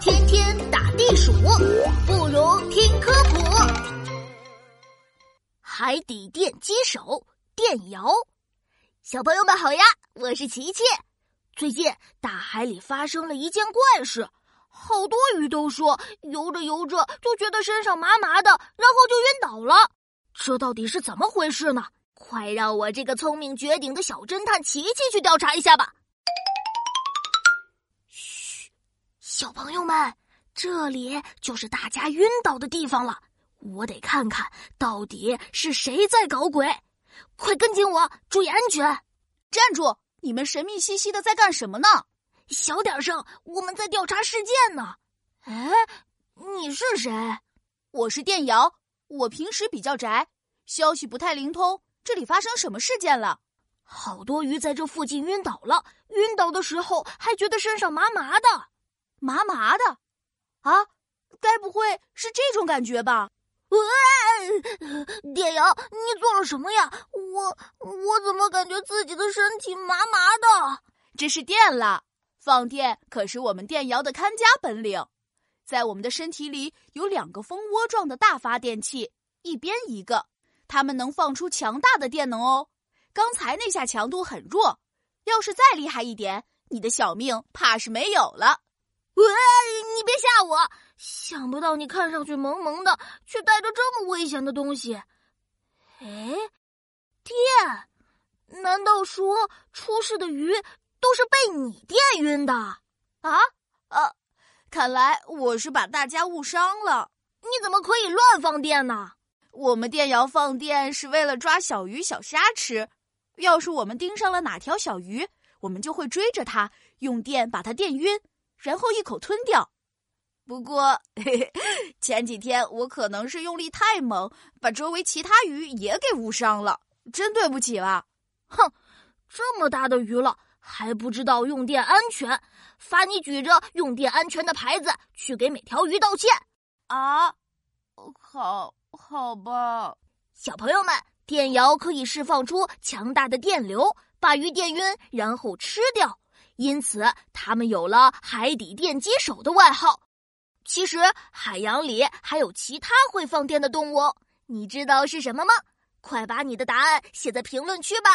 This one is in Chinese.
天天打地鼠，不如听科普。海底电击手电摇，小朋友们好呀，我是琪琪。最近大海里发生了一件怪事，好多鱼都说游着游着就觉得身上麻麻的，然后就晕倒了。这到底是怎么回事呢？快让我这个聪明绝顶的小侦探琪琪去调查一下吧。小朋友们，这里就是大家晕倒的地方了。我得看看到底是谁在搞鬼，快跟紧我，注意安全！站住！你们神秘兮兮的在干什么呢？小点声，我们在调查事件呢。哎，你是谁？我是电瑶。我平时比较宅，消息不太灵通。这里发生什么事件了？好多鱼在这附近晕倒了，晕倒的时候还觉得身上麻麻的，麻麻的。啊，该不会是这种感觉吧？喂，电瑶，你做了什么呀？我我怎么感觉自己的身体麻麻的？这是电了，放电可是我们电瑶的看家本领。在我们的身体里有两个蜂窝状的大发电器，一边一个，它们能放出强大的电能哦。刚才那下强度很弱，要是再厉害一点，你的小命怕是没有了。喂，你别吓我！想不到你看上去萌萌的，却带着这么危险的东西。哎，电？难道说出事的鱼都是被你电晕的？啊？呃？看来我是把大家误伤了。你怎么可以乱放电呢？我们电摇放电是为了抓小鱼小虾吃。要是我们盯上了哪条小鱼，我们就会追着它，用电把它电晕。然后一口吞掉。不过嘿嘿，前几天我可能是用力太猛，把周围其他鱼也给误伤了，真对不起了。哼，这么大的鱼了还不知道用电安全，罚你举着用电安全的牌子去给每条鱼道歉。啊，好，好吧。小朋友们，电摇可以释放出强大的电流，把鱼电晕，然后吃掉。因此，他们有了“海底电击手”的外号。其实，海洋里还有其他会放电的动物，你知道是什么吗？快把你的答案写在评论区吧。